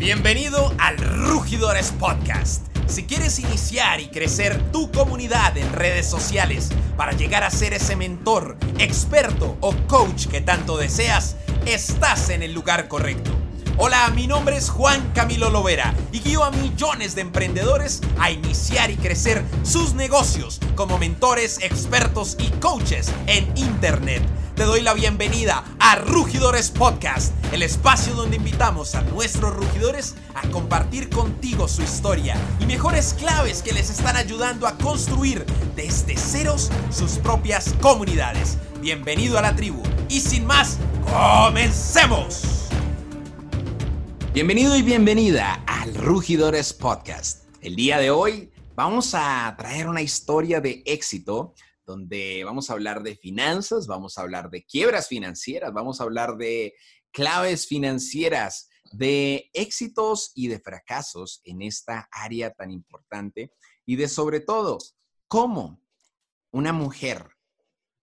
Bienvenido al Rugidores Podcast. Si quieres iniciar y crecer tu comunidad en redes sociales para llegar a ser ese mentor, experto o coach que tanto deseas, estás en el lugar correcto. Hola, mi nombre es Juan Camilo Lovera y guío a millones de emprendedores a iniciar y crecer sus negocios como mentores, expertos y coaches en Internet. Te doy la bienvenida a Rugidores Podcast, el espacio donde invitamos a nuestros rugidores a compartir contigo su historia y mejores claves que les están ayudando a construir desde ceros sus propias comunidades. Bienvenido a la tribu y sin más, comencemos. Bienvenido y bienvenida al Rugidores Podcast. El día de hoy vamos a traer una historia de éxito donde vamos a hablar de finanzas, vamos a hablar de quiebras financieras, vamos a hablar de claves financieras, de éxitos y de fracasos en esta área tan importante y de sobre todo cómo una mujer,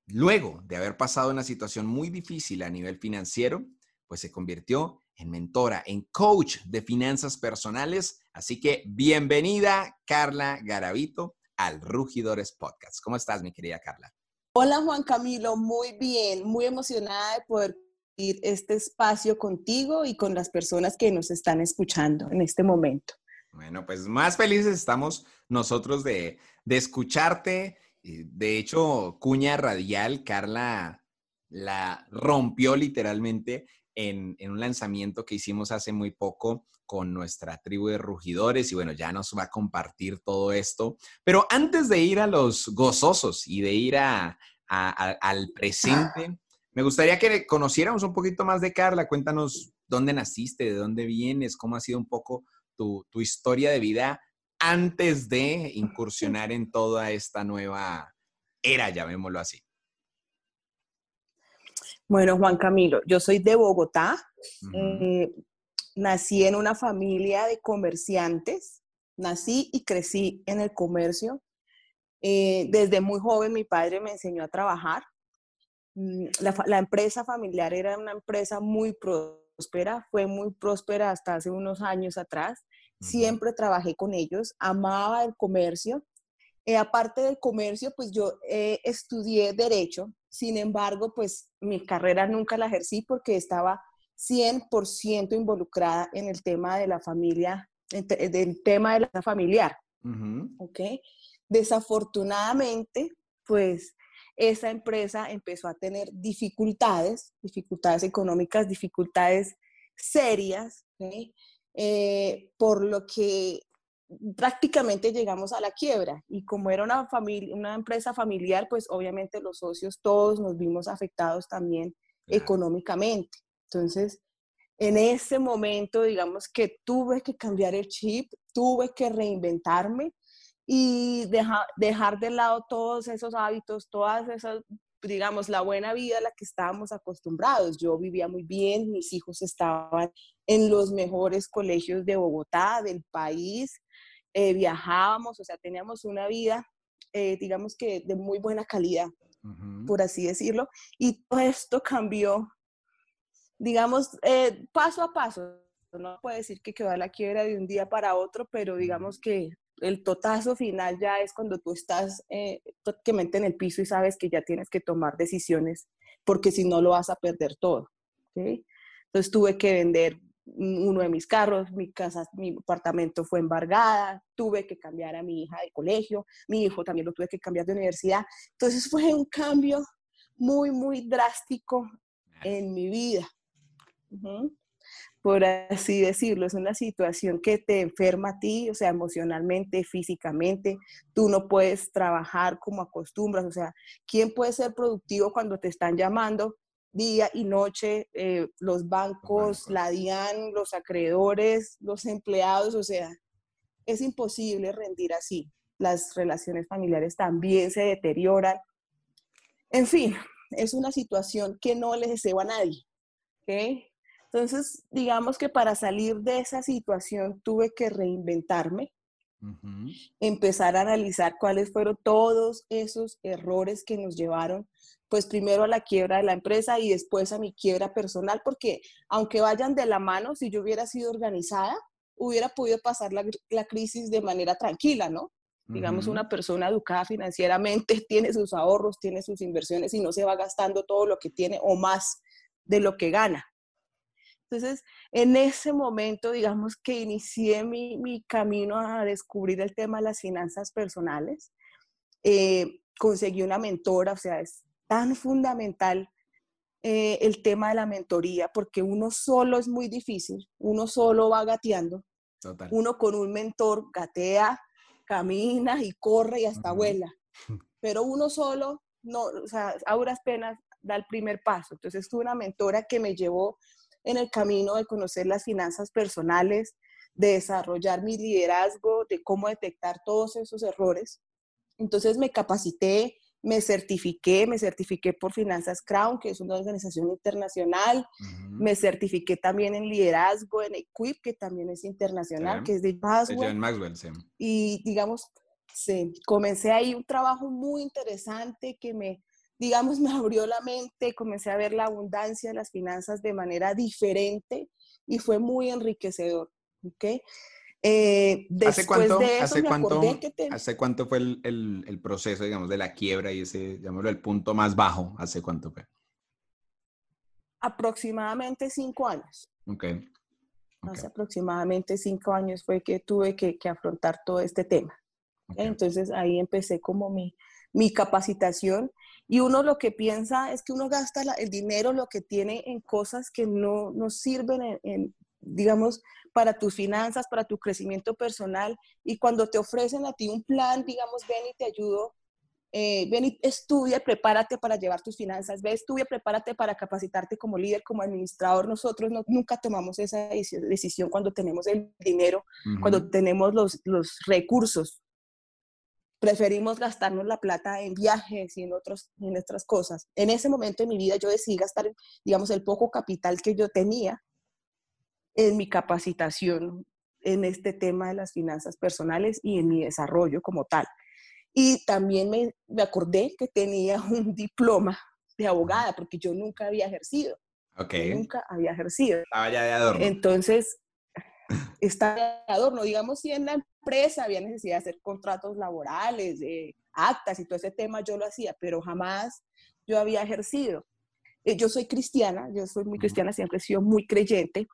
luego de haber pasado una situación muy difícil a nivel financiero, pues se convirtió en mentora, en coach de finanzas personales. Así que bienvenida, Carla Garavito, al Rugidores Podcast. ¿Cómo estás, mi querida Carla? Hola, Juan Camilo. Muy bien, muy emocionada de poder ir este espacio contigo y con las personas que nos están escuchando en este momento. Bueno, pues más felices estamos nosotros de, de escucharte. De hecho, cuña radial, Carla la rompió literalmente en, un lanzamiento que hicimos hace muy poco con nuestra tribu de rugidores y bueno, ya nos va a compartir todo esto. Pero antes de ir a los gozosos y de ir a, al presente, me gustaría que conociéramos un poquito más de Carla. Cuéntanos dónde naciste, de dónde vienes, cómo ha sido un poco tu, tu historia de vida antes de incursionar en toda esta nueva era, llamémoslo así. Bueno, Juan Camilo, yo soy de Bogotá. Eh, nací en una familia de comerciantes. Nací y crecí en el comercio. Eh, desde muy joven mi padre me enseñó a trabajar. Mm, la, empresa familiar era una empresa muy próspera, fue muy próspera hasta hace unos años atrás. Siempre trabajé con ellos, amaba el comercio. Eh, aparte del comercio, pues yo estudié derecho, sin embargo, pues mi carrera nunca la ejercí porque estaba 100% involucrada en el tema de la familia, del tema de la familiar. ¿Ok? Desafortunadamente, pues esa empresa empezó a tener dificultades, dificultades económicas, dificultades serias, eh, por lo que prácticamente llegamos a la quiebra y como era una familia, una empresa familiar, pues obviamente los socios todos nos vimos afectados también económicamente. Entonces, en ese momento, digamos que tuve que cambiar el chip, tuve que reinventarme y dejar de lado todos esos hábitos, todas esas, digamos, la buena vida a la que estábamos acostumbrados. Yo vivía muy bien, mis hijos estaban en los mejores colegios de Bogotá, del país, eh, viajábamos, o sea, teníamos una vida, eh, digamos que de muy buena calidad, por así decirlo, y todo esto cambió, digamos, eh, paso a paso. No puedo decir que quedó a la quiebra de un día para otro, pero digamos que el totazo final ya es cuando tú estás prácticamente en el piso y sabes que ya tienes que tomar decisiones, porque si no lo vas a perder todo. Entonces tuve que vender uno de mis carros, mi casa, mi apartamento fue embargada, tuve que cambiar a mi hija de colegio, mi hijo también lo tuve que cambiar de universidad. Entonces fue un cambio muy, muy drástico en mi vida. Por así decirlo, es una situación que te enferma a ti, o sea, emocionalmente, físicamente. Tú no puedes trabajar como acostumbras, o sea, ¿quién puede ser productivo cuando te están llamando día y noche, eh, los bancos, la DIAN, los acreedores, los empleados, o sea, es imposible rendir así. Las relaciones familiares también se deterioran. En fin, es una situación que no le deseo a nadie. Entonces, digamos que para salir de esa situación tuve que reinventarme, empezar a analizar cuáles fueron todos esos errores que nos llevaron pues primero a la quiebra de la empresa y después a mi quiebra personal, porque aunque vayan de la mano, si yo hubiera sido organizada, hubiera podido pasar la, crisis de manera tranquila, ¿no? Digamos, una persona educada financieramente tiene sus ahorros, tiene sus inversiones y no se va gastando todo lo que tiene o más de lo que gana. Entonces, en ese momento, digamos que inicié mi, mi camino a descubrir el tema de las finanzas personales. Eh, conseguí una mentora, o sea, es tan fundamental eh, el tema de la mentoría, porque uno solo es muy difícil, uno solo va gateando, uno con un mentor gatea, camina y corre y hasta vuela, pero uno solo, no, o sea, a duras penas da el primer paso. Entonces tuve una mentora que me llevó en el camino de conocer las finanzas personales, de desarrollar mi liderazgo, de cómo detectar todos esos errores. Entonces me capacité, me certifiqué, me certifiqué por Finanzas Crown, que es una organización internacional, me certifiqué también en liderazgo, en Equip, que también es internacional, que es de Maxwell. Maxwell sí. Y digamos, sí, comencé ahí un trabajo muy interesante que me, digamos, me abrió la mente, comencé a ver la abundancia de las finanzas de manera diferente y fue muy enriquecedor. ¿okay? Eh, ¿Hace cuánto, ¿hace, cuánto, ¿Hace cuánto fue el, el, proceso, digamos, de la quiebra y ese, llamémoslo, el punto más bajo? ¿Hace cuánto fue? Aproximadamente cinco años. Ok. Hace aproximadamente cinco años fue que tuve que, que afrontar todo este tema. Entonces ahí empecé como mi, mi capacitación y uno lo que piensa es que uno gasta el dinero, lo que tiene en cosas que no, no sirven en, digamos, para tus finanzas, para tu crecimiento personal. Y cuando te ofrecen a ti un plan, digamos, ven y te ayudo, eh, ven y estudia, prepárate para llevar tus finanzas, ve, estudia, prepárate para capacitarte como líder, como administrador. Nosotros nunca tomamos esa decisión cuando tenemos el dinero, cuando tenemos los, los recursos. Preferimos gastarnos la plata en viajes y en, otros, en otras cosas. En ese momento de mi vida yo decidí gastar, digamos, el poco capital que yo tenía en mi capacitación en este tema de las finanzas personales y en mi desarrollo como tal. Y también me, me acordé que tenía un diploma de abogada, porque yo nunca había ejercido. Ok. Nunca había ejercido. Estaba ya de adorno. Entonces, estaba de adorno. Digamos, si en la empresa había necesidad de hacer contratos laborales, de actas y todo ese tema, yo lo hacía, pero jamás yo había ejercido. Eh, yo soy cristiana, yo soy muy cristiana, siempre he sido muy creyente,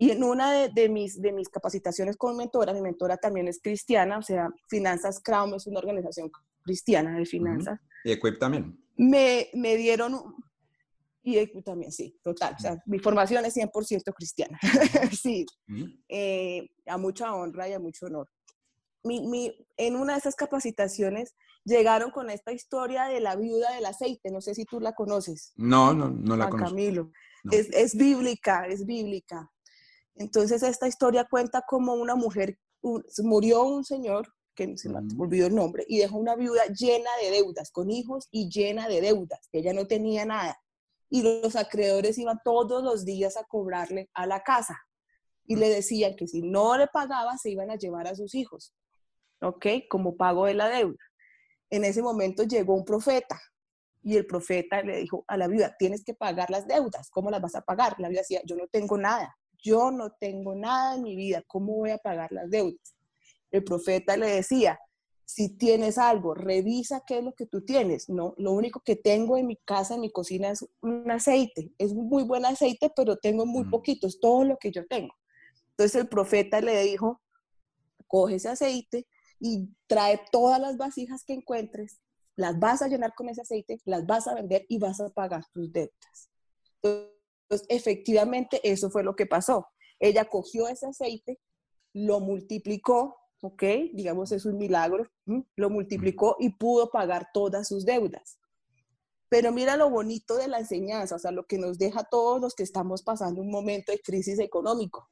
y en una de, mis, de mis capacitaciones con mentora, mi mentora también es cristiana, o sea, Finanzas Crown es una organización cristiana de finanzas. ¿Y Equip también? Me, me dieron, y Equip también, sí, total. O sea, mi formación es 100% cristiana. sí, eh, a mucha honra y a mucho honor. Mi, mi, en una de esas capacitaciones llegaron con esta historia de la viuda del aceite. No sé si tú la conoces. No, no, no la conozco. Camilo. Es, es bíblica, es bíblica. Entonces esta historia cuenta como una mujer, murió un señor, que se me olvidó el nombre, y dejó una viuda llena de deudas, con hijos y llena de deudas, ella no tenía nada. Y los acreedores iban todos los días a cobrarle a la casa y le decían que si no le pagaba se iban a llevar a sus hijos, ¿ok? Como pago de la deuda. En ese momento llegó un profeta y el profeta le dijo a la viuda, tienes que pagar las deudas, ¿cómo las vas a pagar? La viuda decía, yo no tengo nada yo no tengo nada en mi vida, ¿cómo voy a pagar las deudas? El profeta le decía, si tienes algo, revisa qué es lo que tú tienes. No, lo único que tengo en mi casa, en mi cocina es un aceite. Es un muy buen aceite, pero tengo muy mm. poquito, es todo lo que yo tengo. Entonces el profeta le dijo, coge ese aceite y trae todas las vasijas que encuentres, las vas a llenar con ese aceite, las vas a vender y vas a pagar tus deudas. Entonces, entonces, efectivamente, eso fue lo que pasó. Ella cogió ese aceite, lo multiplicó, ¿ok? Digamos, es un milagro, lo multiplicó y pudo pagar todas sus deudas. Pero mira lo bonito de la enseñanza, o sea, lo que nos deja a todos los que estamos pasando un momento de crisis económico.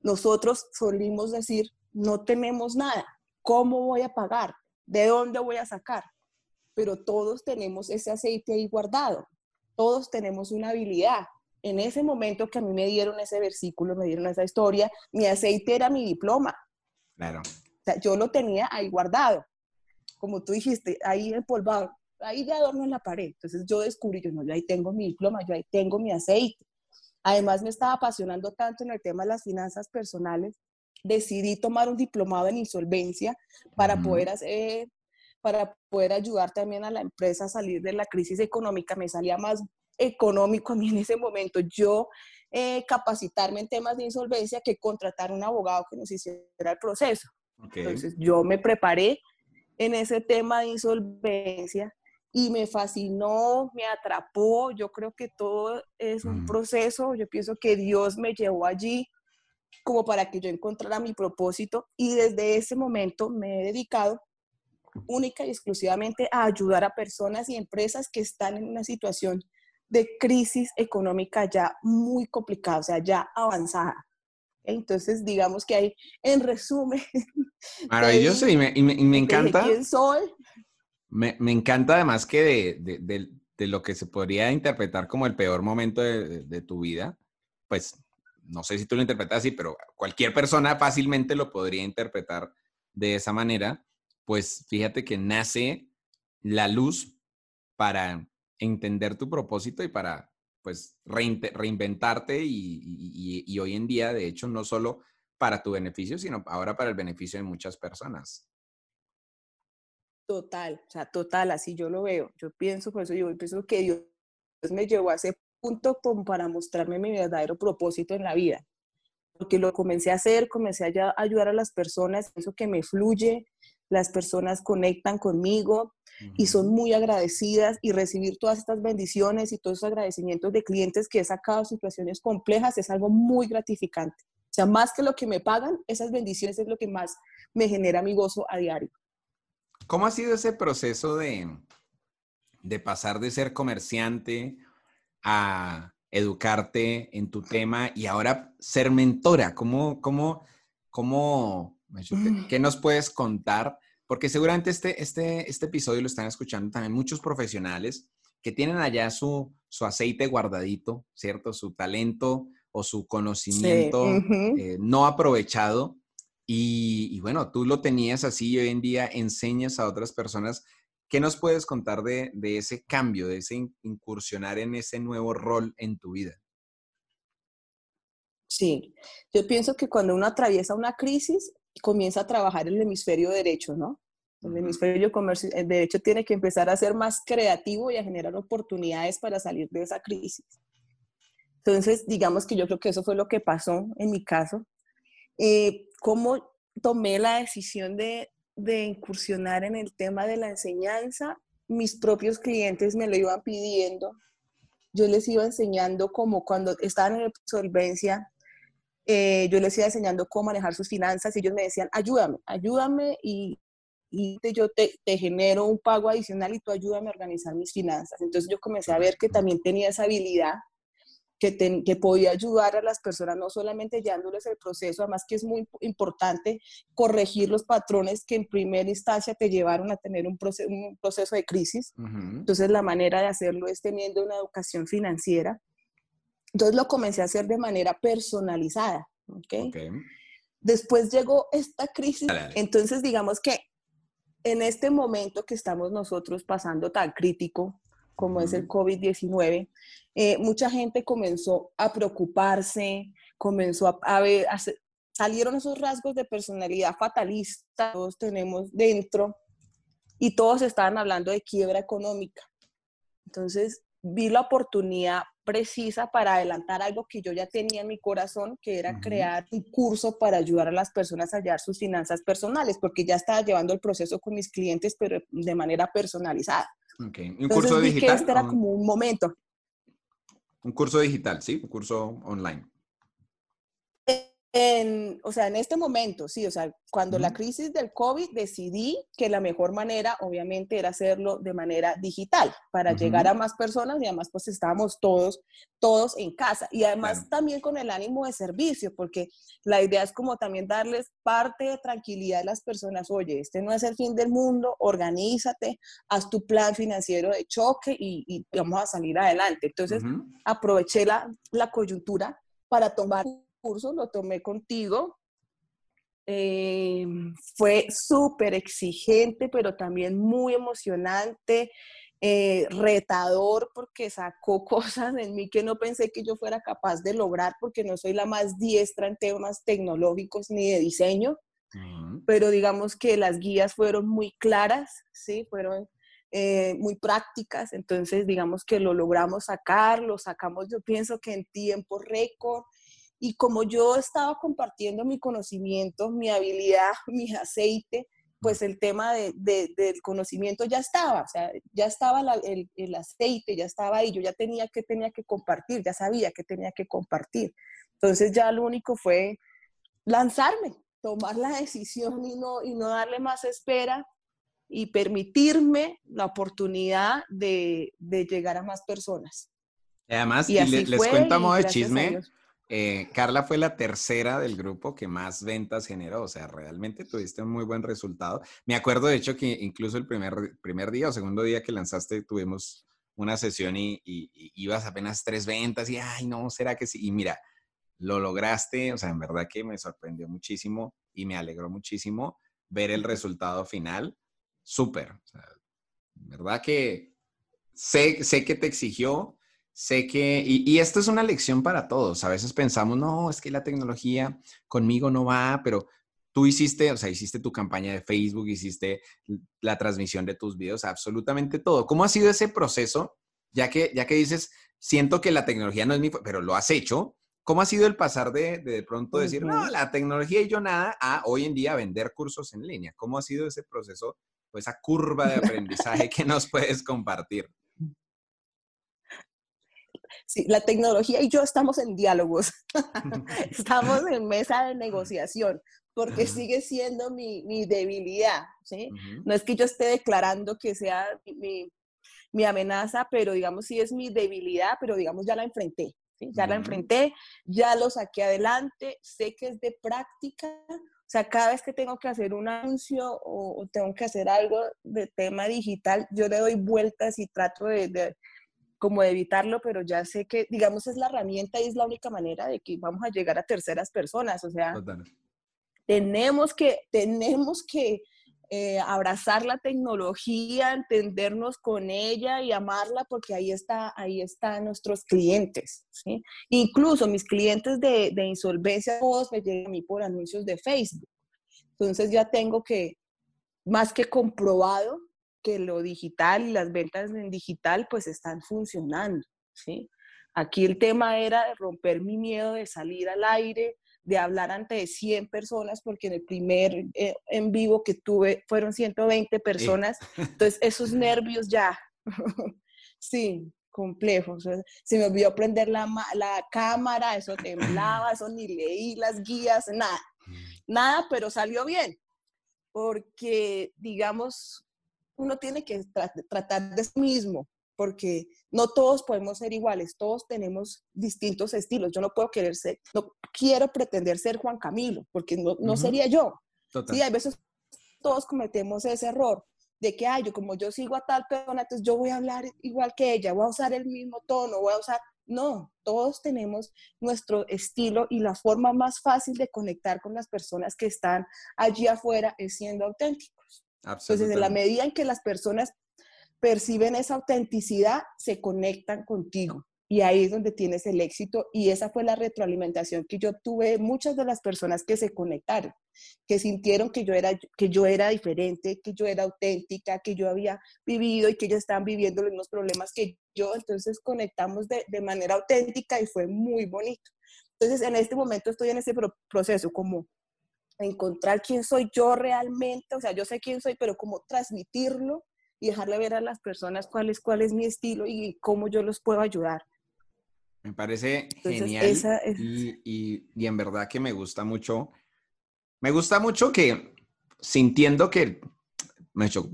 Nosotros solimos decir, no tenemos nada, ¿cómo voy a pagar? ¿De dónde voy a sacar? Pero todos tenemos ese aceite ahí guardado, todos tenemos una habilidad, en ese momento que a mí me dieron ese versículo, me dieron esa historia, mi aceite era mi diploma. Claro. O sea, yo lo tenía ahí guardado, como tú dijiste, ahí empolvado. ahí de adorno en la pared. Entonces yo descubrí, yo no, yo ahí tengo mi diploma, yo ahí tengo mi aceite. Además me estaba apasionando tanto en el tema de las finanzas personales, decidí tomar un diplomado en insolvencia para poder hacer, para poder ayudar también a la empresa a salir de la crisis económica. Me salía más económico a mí en ese momento yo eh, capacitarme en temas de insolvencia que contratar un abogado que nos hiciera el proceso. Entonces yo me preparé en ese tema de insolvencia y me fascinó, me atrapó. Yo creo que todo es un proceso. Yo pienso que Dios me llevó allí como para que yo encontrara mi propósito y desde ese momento me he dedicado única y exclusivamente a ayudar a personas y empresas que están en una situación de crisis económica ya muy complicada, o sea, ya avanzada. Entonces, digamos que hay, en resumen... Maravilloso, y me, y me, encanta... ¿Quién soy? Me, me, encanta además que de, de, de, lo que se podría interpretar como el peor momento de, tu vida, pues no sé si tú lo interpretas así, pero cualquier persona fácilmente lo podría interpretar de esa manera, pues fíjate que nace la luz para entender tu propósito y para pues reinventarte y, hoy en día, de hecho, no solo para tu beneficio, sino ahora para el beneficio de muchas personas. Total, o sea, total, así yo lo veo. Yo pienso, por eso yo pienso que Dios me llevó a ese punto como para mostrarme mi verdadero propósito en la vida. Porque lo comencé a hacer, comencé a ayudar a las personas, eso que me fluye, las personas conectan conmigo, y son muy agradecidas y recibir todas estas bendiciones y todos esos agradecimientos de clientes que he sacado situaciones complejas es algo muy gratificante. O sea, más que lo que me pagan, esas bendiciones es lo que más me genera mi gozo a diario. ¿Cómo ha sido ese proceso de, de pasar de ser comerciante a educarte en tu tema y ahora ser mentora? ¿Cómo, cómo, cómo, qué nos puedes contar porque seguramente este, este, este episodio lo están escuchando también muchos profesionales que tienen allá su, su aceite guardadito, ¿cierto? Su talento o su conocimiento eh, no aprovechado. Y, bueno, tú lo tenías así y hoy en día enseñas a otras personas. ¿Qué nos puedes contar de, de ese cambio, de ese incursionar en ese nuevo rol en tu vida? Sí, yo pienso que cuando uno atraviesa una crisis, comienza a trabajar el hemisferio derecho, ¿no? El hemisferio comercio, el derecho tiene que empezar a ser más creativo y a generar oportunidades para salir de esa crisis. Entonces, digamos que yo creo que eso fue lo que pasó en mi caso. Eh, ¿Cómo tomé la decisión de, de incursionar en el tema de la enseñanza? Mis propios clientes me lo iban pidiendo. Yo les iba enseñando como cuando estaban en solvencia, eh, yo les iba enseñando cómo manejar sus finanzas y ellos me decían, ayúdame, ayúdame y, y yo te, te, genero un pago adicional y tú ayúdame a organizar mis finanzas. Entonces yo comencé a ver que también tenía esa habilidad, que, que podía ayudar a las personas, no solamente llevándoles el proceso, además que es muy importante corregir los patrones que en primera instancia te llevaron a tener un, proceso, un proceso de crisis. Entonces la manera de hacerlo es teniendo una educación financiera entonces lo comencé a hacer de manera personalizada. ¿okay? Después llegó esta crisis. Entonces digamos que en este momento que estamos nosotros pasando tan crítico como es el COVID-19, eh, mucha gente comenzó a preocuparse, comenzó a, ver, salieron esos rasgos de personalidad fatalista, todos tenemos dentro, y todos estaban hablando de quiebra económica. Entonces vi la oportunidad precisa para adelantar algo que yo ya tenía en mi corazón, que era crear un curso para ayudar a las personas a hallar sus finanzas personales, porque ya estaba llevando el proceso con mis clientes, pero de manera personalizada. Okay. ¿Un curso digital? este era como un momento. Un curso digital, sí, un curso online o sea, en este momento, sí, o sea, cuando la crisis del COVID decidí que la mejor manera, obviamente, era hacerlo de manera digital para llegar a más personas y además pues estábamos todos, todos en casa y además también con el ánimo de servicio, porque la idea es como también darles parte de tranquilidad a las personas, oye, este no es el fin del mundo, organízate, haz tu plan financiero de choque y, vamos a salir adelante. Entonces, aproveché la, la coyuntura para tomar curso, lo tomé contigo. Eh, fue súper exigente, pero también muy emocionante. eh, retador porque sacó cosas en mí que no pensé que yo fuera capaz de lograr porque no soy la más diestra en temas tecnológicos ni de diseño, pero digamos que las guías fueron muy claras, ¿sí? Fueron eh, muy prácticas, entonces digamos que lo logramos sacar, lo sacamos yo pienso que en tiempo récord. Y como yo estaba compartiendo mi conocimiento, mi habilidad, mi aceite, pues el tema de, del conocimiento ya estaba, o sea, ya estaba el, el, aceite, ya estaba ahí, yo ya tenía que, tenía que compartir, ya sabía que tenía que compartir. Entonces ya lo único fue lanzarme, tomar la decisión y no, y no darle más espera y permitirme la oportunidad de, de llegar a más personas. Además, y, les, les cuento a modo de chisme, eh, Carla fue la tercera del grupo que más ventas generó, o sea, realmente tuviste un muy buen resultado. Me acuerdo, de hecho, que incluso el primer, primer día o segundo día que lanzaste tuvimos una sesión y, ibas apenas tres ventas y, ay, no, ¿será que sí? Y mira, lo lograste, o sea, en verdad que me sorprendió muchísimo y me alegró muchísimo ver el resultado final. Súper, o sea, verdad que sé, sé que te exigió, Sé que, y, esto es una lección para todos. A veces pensamos, no, es que la tecnología conmigo no va, pero tú hiciste, o sea, hiciste tu campaña de Facebook, hiciste la transmisión de tus videos, absolutamente todo. ¿Cómo ha sido ese proceso? Ya que, ya que dices, siento que la tecnología no es mi, pero lo has hecho. ¿Cómo ha sido el pasar de de, pronto decir, no, la tecnología y yo nada, a hoy en día vender cursos en línea? ¿Cómo ha sido ese proceso, o esa curva de aprendizaje que nos puedes compartir? Sí, la tecnología y yo estamos en diálogos, estamos en mesa de negociación, porque sigue siendo mi, mi debilidad, ¿sí? No es que yo esté declarando que sea mi, mi, amenaza, pero digamos sí es mi debilidad, pero digamos ya la enfrenté, ¿sí? Ya la enfrenté, ya lo saqué adelante, sé que es de práctica, o sea, cada vez que tengo que hacer un anuncio o, tengo que hacer algo de tema digital, yo le doy vueltas y trato de como evitarlo, pero ya sé que, digamos, es la herramienta y es la única manera de que vamos a llegar a terceras personas. O sea, tenemos que, tenemos que eh, abrazar la tecnología, entendernos con ella y amarla porque ahí está, ahí están nuestros clientes. ¿sí? Incluso mis clientes de, de insolvencia, todos me llegan a mí por anuncios de Facebook. Entonces ya tengo que, más que comprobado, que lo digital y las ventas en digital pues están funcionando, ¿sí? Aquí el tema era romper mi miedo de salir al aire, de hablar ante 100 personas, porque en el primer eh, en vivo que tuve fueron 120 personas, entonces esos nervios ya, sí, complejos. Se me olvidó prender la, la cámara, eso temblaba, eso ni leí las guías, nada, mm. nada, pero salió bien, porque digamos, uno tiene que tratar de sí mismo, porque no todos podemos ser iguales, todos tenemos distintos estilos. Yo no puedo querer ser, no quiero pretender ser Juan Camilo, porque no, sería yo. Sí, a veces todos cometemos ese error de que, ay, yo como yo sigo a tal persona, entonces yo voy a hablar igual que ella, voy a usar el mismo tono, voy a usar... No, todos tenemos nuestro estilo y la forma más fácil de conectar con las personas que están allí afuera es siendo auténticos. Entonces, en la medida en que las personas perciben esa autenticidad, se conectan contigo. Y ahí es donde tienes el éxito. Y esa fue la retroalimentación que yo tuve muchas de las personas que se conectaron, que sintieron que yo era, que yo era diferente, que yo era auténtica, que yo había vivido y que ellos estaban viviendo los mismos problemas que yo. Entonces conectamos de, de manera auténtica y fue muy bonito. Entonces, en este momento estoy en ese proceso como encontrar quién soy yo realmente, o sea, yo sé quién soy, pero cómo transmitirlo y dejarle ver a las personas cuál es, cuál es mi estilo y cómo yo los puedo ayudar. Me parece genial y, y, en verdad que me gusta mucho. Me gusta mucho que sintiendo que,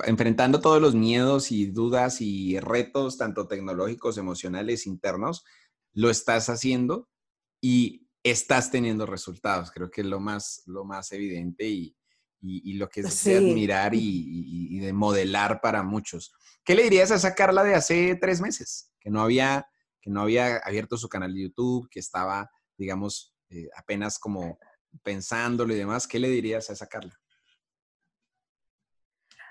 enfrentando todos los miedos y dudas y retos, tanto tecnológicos, emocionales, internos, lo estás haciendo y estás teniendo resultados. Creo que es lo más, lo más evidente y, lo que es de admirar y, de modelar para muchos. ¿Qué le dirías a esa Carla de hace tres meses? Que no había, que no había abierto su canal de YouTube, que estaba, digamos, eh, apenas como pensándolo y demás. ¿Qué le dirías a esa Carla?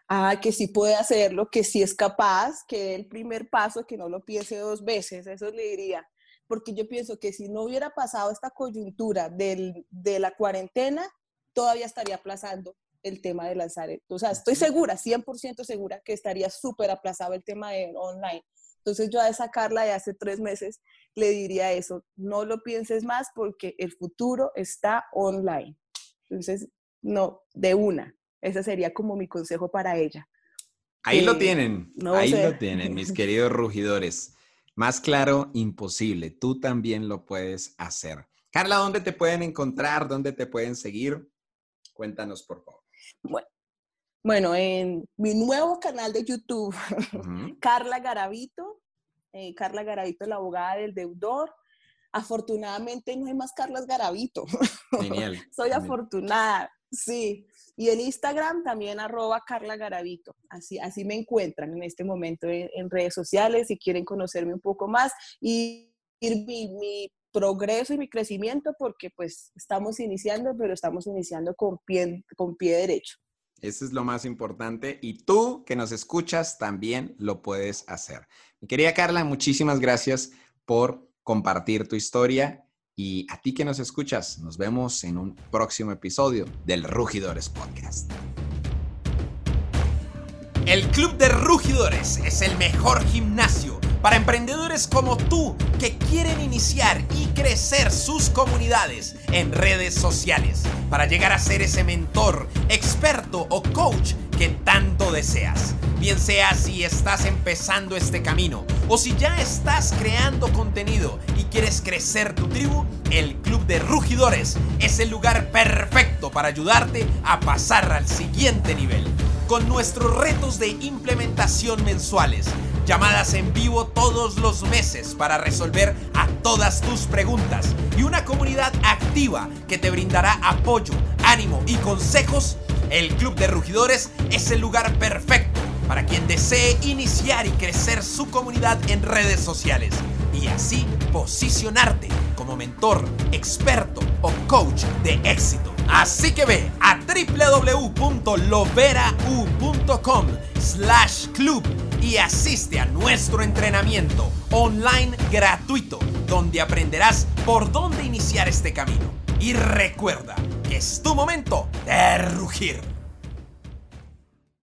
ah, que sí puede hacerlo, que sí es capaz, que el primer paso, que no lo piense dos veces, eso le diría. Porque yo pienso que si no hubiera pasado esta coyuntura del, de la cuarentena, todavía estaría aplazando el tema de lanzar. O sea, estoy segura, 100% segura que estaría súper aplazado el tema de online. Entonces yo a esa Carla de hace tres meses le diría eso, no lo pienses más porque el futuro está online. Entonces, no, de una. Ese sería como mi consejo para ella. Ahí lo tienen, ahí lo tienen, mis queridos rugidores. Más claro, imposible. Tú también lo puedes hacer. Carla, ¿dónde te pueden encontrar? ¿Dónde te pueden seguir? Cuéntanos, por favor. Bueno, bueno, en mi nuevo canal de YouTube, Carla Garavito, eh, Carla Garavito, la abogada del deudor. Afortunadamente no hay más Carlas Garavito. Genial. Soy afortunada, sí. Y en Instagram también arroba Carla Garavito. Así, así me encuentran en este momento en, redes sociales si quieren conocerme un poco más y mi, mi progreso y mi crecimiento porque pues estamos iniciando, pero estamos iniciando con pie, con pie derecho. Eso es lo más importante. Y tú que nos escuchas también lo puedes hacer. Mi querida Carla, muchísimas gracias por compartir tu historia. Y a ti que nos escuchas, nos vemos en un próximo episodio del Rugidores Podcast. El Club de Rugidores es el mejor gimnasio para emprendedores como tú que quieren iniciar y crecer sus comunidades en redes sociales para llegar a ser ese mentor, experto o coach que tanto deseas. Bien sea si estás empezando este camino o si ya estás creando contenido y quieres crecer tu tribu, el Club de Rugidores es el lugar perfecto para ayudarte a pasar al siguiente nivel. Con nuestros retos de implementación mensuales, llamadas en vivo todos los meses para resolver a todas tus preguntas y una comunidad activa que te brindará apoyo, ánimo y consejos, el Club de Rugidores es el lugar perfecto para quien desee iniciar y crecer su comunidad en redes sociales y así posicionarte como mentor, experto o coach de éxito. Así que ve a www.loverau.com slash club y asiste a nuestro entrenamiento online gratuito donde aprenderás por dónde iniciar este camino. Y recuerda que es tu momento de rugir.